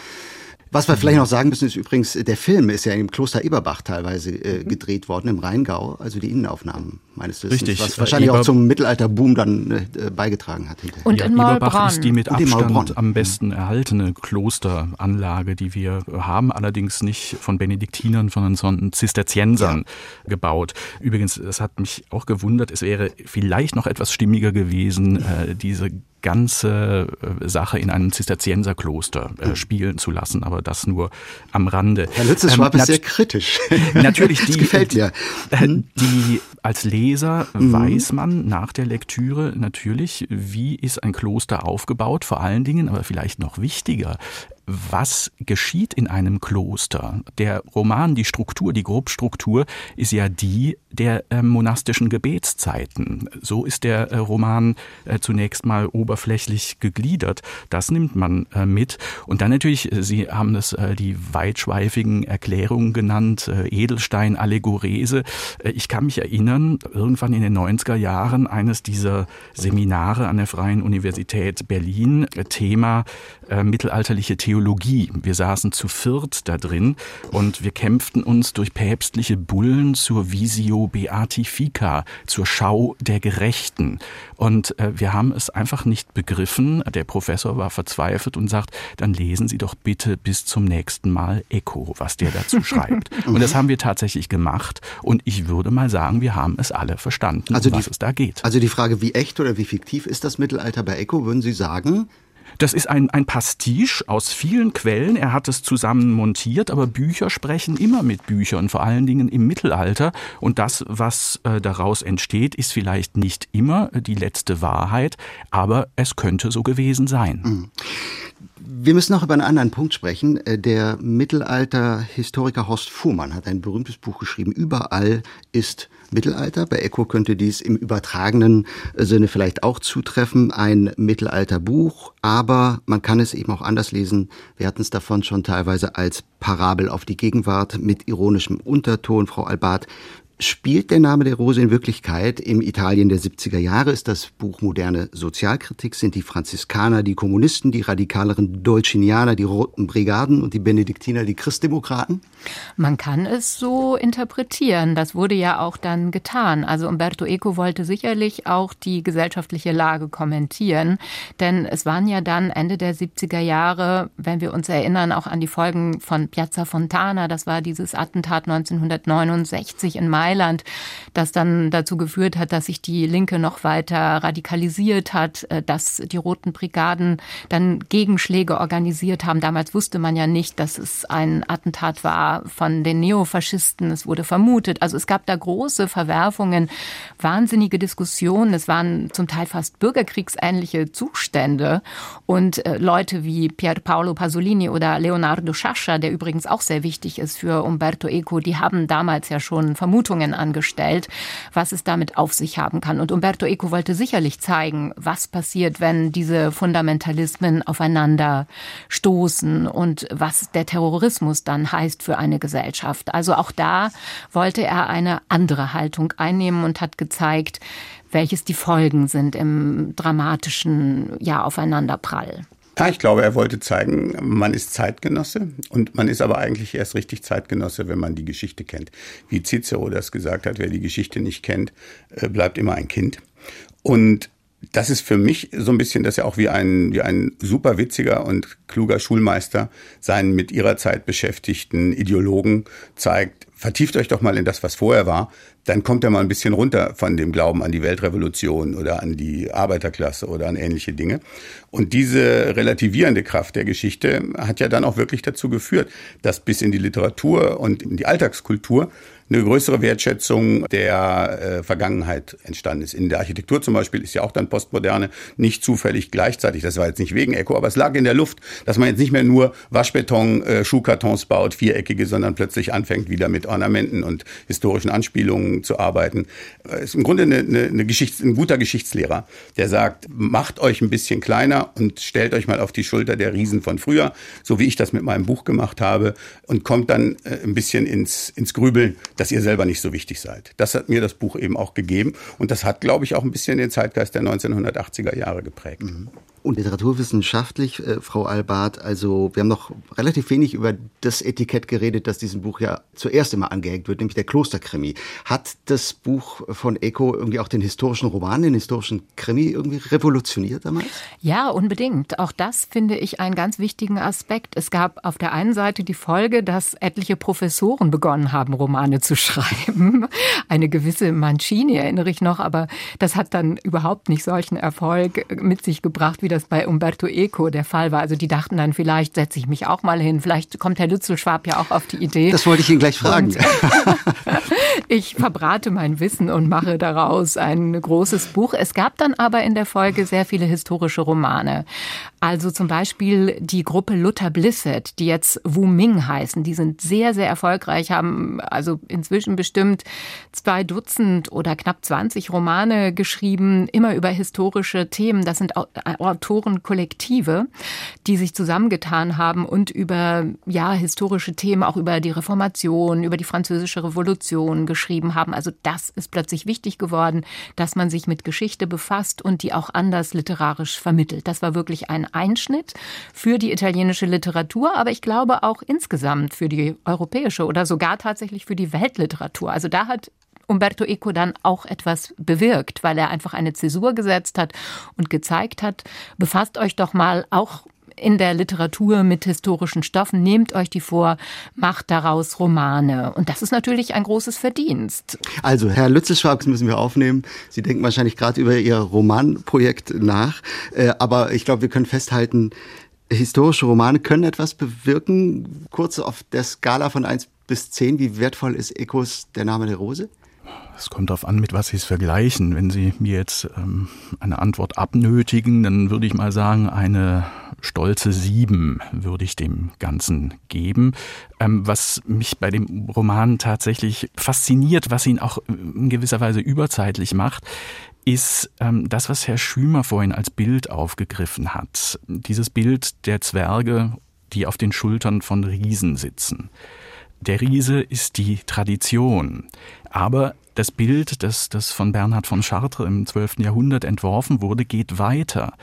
S2: Was wir vielleicht noch sagen müssen, ist übrigens, der Film ist ja im Kloster Eberbach teilweise äh, mhm. gedreht worden, im Rheingau, also die Innenaufnahmen meines Wissens,
S1: Richtig.
S2: was wahrscheinlich Eber auch zum Mittelalterboom dann äh, beigetragen hat.
S3: Hinterher. Und ja, in Eberbach
S1: ist die mit Abstand am besten erhaltene Klosteranlage, die wir haben, allerdings nicht von Benediktinern, sondern von Zisterziensern ja. gebaut. Übrigens, es hat mich auch gewundert, es wäre vielleicht noch etwas stimmiger gewesen, äh, diese ganze äh, Sache in einem Zisterzienserkloster äh, hm. spielen zu lassen, aber das nur am Rande.
S2: Herr Lützes-Schwab ähm, ist sehr kritisch.
S1: Natürlich, die,
S2: gefällt
S1: mir. Hm? die als Leser mhm. weiß man nach der Lektüre natürlich, wie ist ein Kloster aufgebaut, vor allen Dingen, aber vielleicht noch wichtiger, was geschieht in einem Kloster. Der Roman, die Struktur, die Grobstruktur ist ja die der äh, monastischen Gebetszeiten. So ist der äh, Roman äh, zunächst mal oberflächlich gegliedert. Das nimmt man äh, mit. Und dann natürlich, äh, Sie haben es äh, die weitschweifigen Erklärungen genannt, Edelstein, Allegorese. ich kann mich erinnern, irgendwann in den 90er Jahren eines dieser Seminare an der Freien Universität Berlin, Thema mittelalterliche Theologie. Wir saßen zu viert da drin und wir kämpften uns durch päpstliche Bullen zur Visio Beatifica, zur Schau der Gerechten. Und äh, wir haben es einfach nicht begriffen. Der Professor war verzweifelt und sagt, dann lesen Sie doch bitte bis zum nächsten Mal Echo, was der dazu schreibt. und das haben wir tatsächlich gemacht. Und ich würde mal sagen, wir haben es alle verstanden,
S2: also
S1: um was
S2: die,
S1: es da geht.
S2: Also die Frage, wie echt oder wie fiktiv ist das Mittelalter bei Echo, würden Sie sagen?
S1: Das ist ein, ein Pastiche aus vielen Quellen. Er hat es zusammen montiert, aber Bücher sprechen immer mit Büchern, vor allen Dingen im Mittelalter. Und das, was äh, daraus entsteht, ist vielleicht nicht immer die letzte Wahrheit, aber es könnte so gewesen sein.
S2: Wir müssen noch über einen anderen Punkt sprechen. Äh, der Mittelalter-Historiker Horst Fuhrmann hat ein berühmtes Buch geschrieben. Überall ist Mittelalter. Bei Eco könnte dies im übertragenen Sinne vielleicht auch zutreffen. Ein Mittelalterbuch, aber man kann es eben auch anders lesen. Wir hatten es davon schon teilweise als Parabel auf die Gegenwart mit ironischem Unterton. Frau Albat, Spielt der Name der Rose in Wirklichkeit im Italien der 70er Jahre? Ist das Buch moderne Sozialkritik? Sind die Franziskaner die Kommunisten, die radikaleren Dolcinianer die Roten Brigaden und die Benediktiner die Christdemokraten?
S3: Man kann es so interpretieren. Das wurde ja auch dann getan. Also Umberto Eco wollte sicherlich auch die gesellschaftliche Lage kommentieren, denn es waren ja dann Ende der 70er Jahre, wenn wir uns erinnern, auch an die Folgen von Piazza Fontana. Das war dieses Attentat 1969 in Mai Mailand, das dann dazu geführt hat, dass sich die Linke noch weiter radikalisiert hat, äh, dass die Roten Brigaden dann Gegenschläge organisiert haben. Damals wusste man ja nicht, dass es ein Attentat war von den Neofaschisten. Es wurde vermutet. Also es gab da große Verwerfungen, wahnsinnige Diskussionen. Es waren zum Teil fast bürgerkriegsähnliche Zustände. Und äh, Leute wie Pier Paolo Pasolini oder Leonardo Sciascia, der übrigens auch sehr wichtig ist für Umberto Eco, die haben damals ja schon Vermutungen Untersuchungen angestellt, was es damit auf sich haben kann. Und Umberto Eco wollte sicherlich zeigen, was passiert, wenn diese Fundamentalismen aufeinander stoßen und was der Terrorismus dann heißt für eine Gesellschaft. Also auch da wollte er eine andere Haltung einnehmen und hat gezeigt, welches die Folgen sind im dramatischen ja, Aufeinanderprall.
S4: Ja, ich glaube, er wollte zeigen, man ist Zeitgenosse und man ist aber eigentlich erst richtig Zeitgenosse, wenn man die Geschichte kennt. Wie Cicero das gesagt hat, wer die Geschichte nicht kennt, äh, bleibt immer ein Kind. Und das ist für mich so ein bisschen, dass er auch wie ein, wie ein super witziger und kluger Schulmeister seinen mit ihrer Zeit beschäftigten Ideologen zeigt, vertieft euch doch mal in das, was vorher war, dann kommt er mal ein bisschen runter von dem Glauben an die Weltrevolution oder an die Arbeiterklasse oder an ähnliche Dinge. Und diese relativierende Kraft der Geschichte hat ja dann auch wirklich dazu geführt, dass bis in die Literatur und in die Alltagskultur eine größere Wertschätzung der äh, Vergangenheit entstanden ist. In der Architektur zum Beispiel ist ja auch dann Postmoderne nicht zufällig gleichzeitig. Das war jetzt nicht wegen Eco, aber es lag in der Luft, dass man jetzt nicht mehr nur Waschbeton, äh, Schuhkartons baut, viereckige, sondern plötzlich anfängt wieder mit Ornamenten und historischen Anspielungen zu arbeiten. Äh, ist im Grunde eine, eine, eine Geschichts-, ein guter Geschichtslehrer, der sagt, macht euch ein bisschen kleiner und stellt euch mal auf die Schulter der Riesen von früher, so wie ich das mit meinem Buch gemacht habe, und kommt dann äh, ein bisschen ins, ins Grübeln dass ihr selber nicht so wichtig seid. Das hat mir das Buch eben auch gegeben und das hat, glaube ich, auch ein bisschen den Zeitgeist der 1980er Jahre geprägt. Mhm.
S2: Und literaturwissenschaftlich, äh, Frau Albart, also wir haben noch relativ wenig über das Etikett geredet, das diesem Buch ja zuerst immer angehängt wird, nämlich der Klosterkrimi. Hat das Buch von Eco irgendwie auch den historischen Roman, den historischen Krimi irgendwie revolutioniert damals?
S3: Ja, unbedingt. Auch das finde ich einen ganz wichtigen Aspekt. Es gab auf der einen Seite die Folge, dass etliche Professoren begonnen haben, Romane zu schreiben. Eine gewisse Mancini erinnere ich noch, aber das hat dann überhaupt nicht solchen Erfolg mit sich gebracht wie das bei Umberto Eco der Fall war. Also die dachten dann, vielleicht setze ich mich auch mal hin. Vielleicht kommt Herr Lützelschwab ja auch auf die Idee.
S2: Das wollte ich ihn gleich fragen.
S3: ich verbrate mein Wissen und mache daraus ein großes Buch. Es gab dann aber in der Folge sehr viele historische Romane. Also zum Beispiel die Gruppe Luther Blissett, die jetzt Wu Ming heißen. Die sind sehr, sehr erfolgreich, haben also inzwischen bestimmt zwei Dutzend oder knapp 20 Romane geschrieben, immer über historische Themen. Das sind Autorenkollektive, die sich zusammengetan haben und über ja historische Themen, auch über die Reformation, über die französische Revolution geschrieben haben. Also das ist plötzlich wichtig geworden, dass man sich mit Geschichte befasst und die auch anders literarisch vermittelt. Das war wirklich ein Einschnitt für die italienische Literatur, aber ich glaube auch insgesamt für die europäische oder sogar tatsächlich für die Weltliteratur. Also da hat Umberto Eco dann auch etwas bewirkt, weil er einfach eine Zäsur gesetzt hat und gezeigt hat, befasst euch doch mal auch in der Literatur mit historischen Stoffen, nehmt euch die vor, macht daraus Romane. Und das ist natürlich ein großes Verdienst.
S2: Also, Herr Lützelschwab, das müssen wir aufnehmen. Sie denken wahrscheinlich gerade über Ihr Romanprojekt nach. Äh, aber ich glaube, wir können festhalten, historische Romane können etwas bewirken. Kurz auf der Skala von 1 bis 10, wie wertvoll ist Ecos Der Name der Rose?
S1: Es kommt darauf an, mit was Sie es vergleichen. Wenn Sie mir jetzt ähm, eine Antwort abnötigen, dann würde ich mal sagen, eine stolze sieben würde ich dem Ganzen geben. Ähm, was mich bei dem Roman tatsächlich fasziniert, was ihn auch in gewisser Weise überzeitlich macht, ist ähm, das, was Herr Schümer vorhin als Bild aufgegriffen hat. Dieses Bild der Zwerge, die auf den Schultern von Riesen sitzen. Der Riese ist die Tradition. Aber das Bild, das, das von Bernhard von Chartres im 12. Jahrhundert entworfen wurde, geht weiter.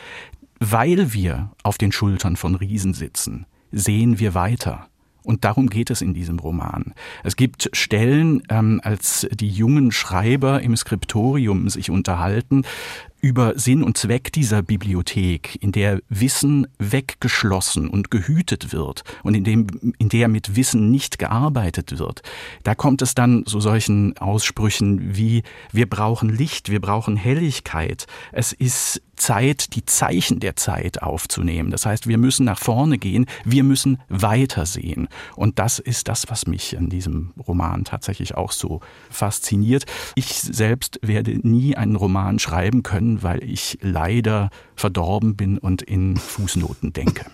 S1: Weil wir auf den Schultern von Riesen sitzen, sehen wir weiter. Und darum geht es in diesem Roman. Es gibt Stellen, ähm, als die jungen Schreiber im Skriptorium sich unterhalten, über Sinn und Zweck dieser Bibliothek, in der Wissen weggeschlossen und gehütet wird und in, dem, in der mit Wissen nicht gearbeitet wird, da kommt es dann zu solchen Aussprüchen wie wir brauchen Licht, wir brauchen Helligkeit. Es ist Zeit, die Zeichen der Zeit aufzunehmen. Das heißt, wir müssen nach vorne gehen, wir müssen weitersehen. Und das ist das, was mich in diesem Roman tatsächlich auch so fasziniert. Ich selbst werde nie einen Roman schreiben können, weil ich leider verdorben bin und in Fußnoten denke.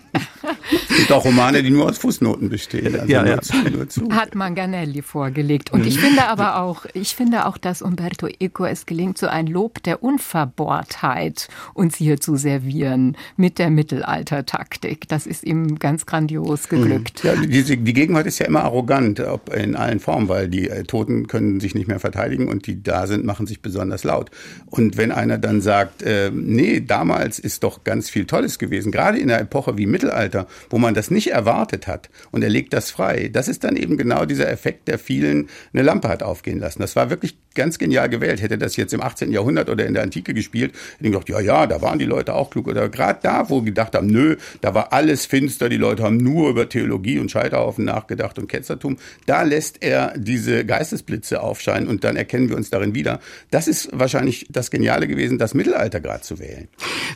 S4: Es gibt auch Romane, die nur aus Fußnoten bestehen.
S3: Also ja, nur ja. Zu, nur zu. Hat Manganelli vorgelegt. Und ich finde aber auch, ich finde auch, dass Umberto Eco es gelingt, so ein Lob der Unverbohrtheit uns hier zu servieren mit der Mittelaltertaktik. Das ist ihm ganz grandios geglückt.
S4: Ja, die, die Gegenwart ist ja immer arrogant, ob in allen Formen, weil die äh, Toten können sich nicht mehr verteidigen und die da sind, machen sich besonders laut. Und wenn einer dann sagt, äh, nee, damals ist doch ganz viel Tolles gewesen, gerade in einer Epoche wie Mittelalter, wo man das nicht erwartet hat und er legt das frei. Das ist dann eben genau dieser Effekt, der vielen eine Lampe hat aufgehen lassen. Das war wirklich ganz genial gewählt. Hätte das jetzt im 18. Jahrhundert oder in der Antike gespielt, hätte ich gedacht, ja, ja, da waren die Leute auch klug. Oder gerade da, wo gedacht haben, nö, da war alles finster, die Leute haben nur über Theologie und Scheiterhaufen nachgedacht und Ketzertum. Da lässt er diese Geistesblitze aufscheinen und dann erkennen wir uns darin wieder. Das ist wahrscheinlich das Geniale gewesen, das Mittelalter gerade zu wählen.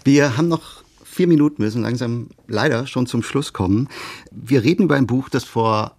S2: Wir haben noch vier Minuten, müssen langsam leider schon zum Schluss kommen. Wir reden über ein Buch, das vor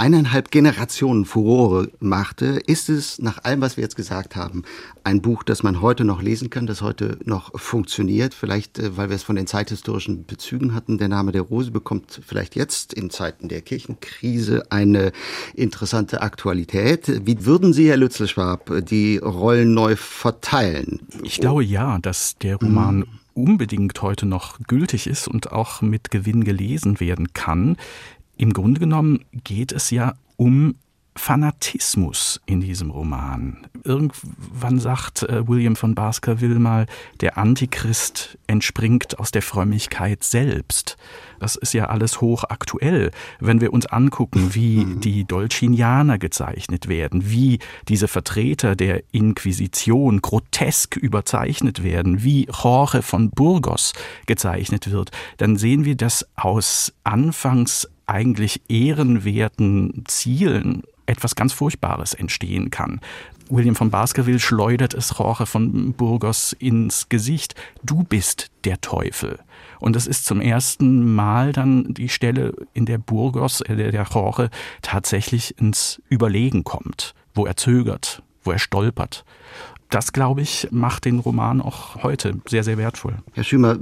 S2: eineinhalb Generationen Furore machte, ist es nach allem, was wir jetzt gesagt haben, ein Buch, das man heute noch lesen kann, das heute noch funktioniert. Vielleicht, äh, weil wir es von den zeithistorischen Bezügen hatten. Der Name der Rose bekommt vielleicht jetzt in Zeiten der Kirchenkrise eine interessante Aktualität. Wie würden Sie, Herr Lützelschwab, die Rollen neu verteilen?
S1: Ich glaube ja, dass der Roman mhm unbedingt heute noch gültig ist und auch mit Gewinn gelesen werden kann. Im Grunde genommen geht es ja um Fanatismus in diesem Roman. Irgendwann sagt äh, William von Baskerville mal, der Antichrist entspringt aus der Frömmigkeit selbst. Das ist ja alles hochaktuell, wenn wir uns angucken, wie mhm. die Dolcinianer gezeichnet werden, wie diese Vertreter der Inquisition grotesk überzeichnet werden, wie Jorge von Burgos gezeichnet wird, dann sehen wir, dass aus anfangs eigentlich ehrenwerten Zielen etwas ganz Furchtbares entstehen kann. William von Baskerville schleudert es Jorge von Burgos ins Gesicht. Du bist der Teufel. Und es ist zum ersten Mal dann die Stelle, in der Burgos, äh, der Jorge, tatsächlich ins Überlegen kommt, wo er zögert, wo er stolpert. Das, glaube ich, macht den Roman auch heute sehr, sehr wertvoll.
S2: Herr Schümer,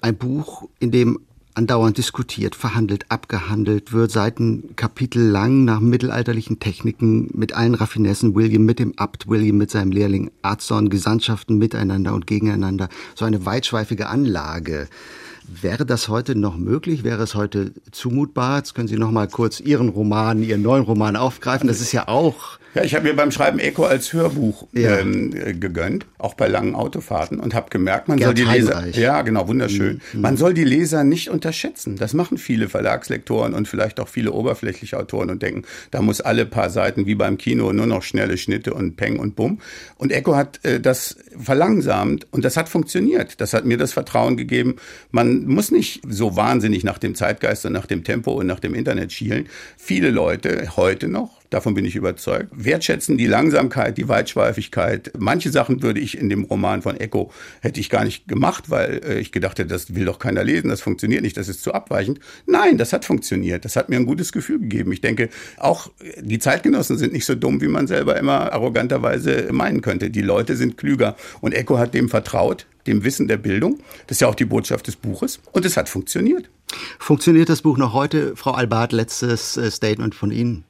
S2: ein Buch, in dem andauernd diskutiert, verhandelt, abgehandelt wird, Seitenkapitel lang nach mittelalterlichen Techniken mit allen Raffinessen, William mit dem Abt, William mit seinem Lehrling Arzon, Gesandtschaften miteinander und gegeneinander, so eine weitschweifige Anlage. Wäre das heute noch möglich? Wäre es heute zumutbar? Jetzt können Sie noch mal kurz Ihren Roman, Ihren neuen Roman aufgreifen. Das ist ja auch
S4: ja, ich habe mir beim Schreiben Eco als Hörbuch ja. ähm, äh, gegönnt, auch bei langen Autofahrten und habe gemerkt, man Gerd soll die Leser, ja genau, wunderschön, mhm. man soll die Leser nicht unterschätzen. Das machen viele Verlagslektoren und vielleicht auch viele oberflächliche Autoren und denken, da muss alle paar Seiten wie beim Kino nur noch schnelle Schnitte und Peng und Bumm. Und Eco hat äh, das verlangsamt und das hat funktioniert. Das hat mir das Vertrauen gegeben. Man muss nicht so wahnsinnig nach dem Zeitgeist und nach dem Tempo und nach dem Internet schielen. Viele Leute heute noch Davon bin ich überzeugt. Wertschätzen die Langsamkeit, die Weitschweifigkeit. Manche Sachen würde ich in dem Roman von Echo hätte ich gar nicht gemacht, weil äh, ich gedacht hätte, das will doch keiner lesen, das funktioniert nicht, das ist zu abweichend. Nein, das hat funktioniert. Das hat mir ein gutes Gefühl gegeben. Ich denke, auch die Zeitgenossen sind nicht so dumm, wie man selber immer arroganterweise meinen könnte. Die Leute sind klüger. Und Echo hat dem vertraut, dem Wissen der Bildung. Das ist ja auch die Botschaft des Buches. Und es hat funktioniert.
S2: Funktioniert das Buch noch heute? Frau Albart, letztes äh, Statement von Ihnen.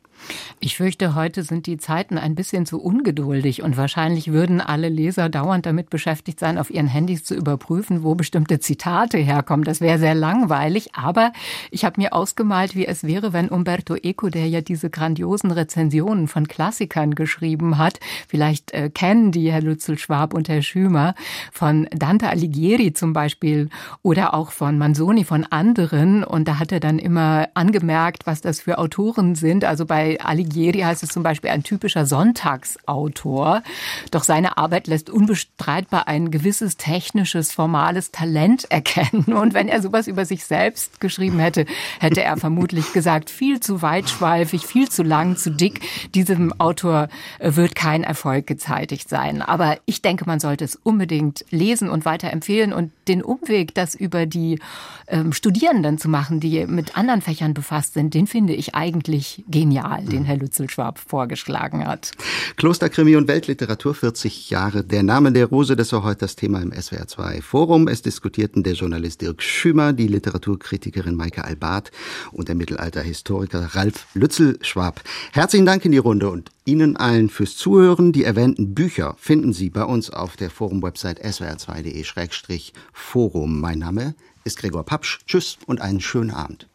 S3: Ich fürchte, heute sind die Zeiten ein bisschen zu ungeduldig und wahrscheinlich würden alle Leser dauernd damit beschäftigt sein, auf ihren Handys zu überprüfen, wo bestimmte Zitate herkommen. Das wäre sehr langweilig, aber ich habe mir ausgemalt, wie es wäre, wenn Umberto Eco, der ja diese grandiosen Rezensionen von Klassikern geschrieben hat, vielleicht äh, kennen die Herr Lützel Schwab und Herr Schümer, von Dante Alighieri zum Beispiel oder auch von Manzoni, von anderen. Und da hat er dann immer angemerkt, was das für Autoren sind. Also bei Alighieri heißt es zum Beispiel ein typischer Sonntagsautor. Doch seine Arbeit lässt unbestreitbar ein gewisses technisches, formales Talent erkennen. Und wenn er sowas über sich selbst geschrieben hätte, hätte er vermutlich gesagt, viel zu weitschweifig, viel zu lang, zu dick. Diesem Autor äh, wird kein Erfolg gezeitigt sein. Aber ich denke, man sollte es unbedingt lesen und weiterempfehlen und den Umweg, das über die ähm, Studierenden zu machen, die mit anderen Fächern befasst sind, den finde ich eigentlich genial, den Herr Lützel-Schwab vorgeschlagen hat.
S2: Klosterkrimi und Weltliteratur 40 Jahre. Der Name der Rose, das war heute das Thema im SWR2 Forum. Es diskutierten der Journalist Dirk Schümer, die Literaturkritikerin Maike Albart und der Mittelalterhistoriker Ralf Lützel-Schwab. Herzlichen Dank in die Runde und Ihnen allen fürs Zuhören. Die erwähnten Bücher finden Sie bei uns auf der Forum-Website swr2.de-forum. Mein Name ist Gregor Papsch. Tschüss und einen schönen Abend.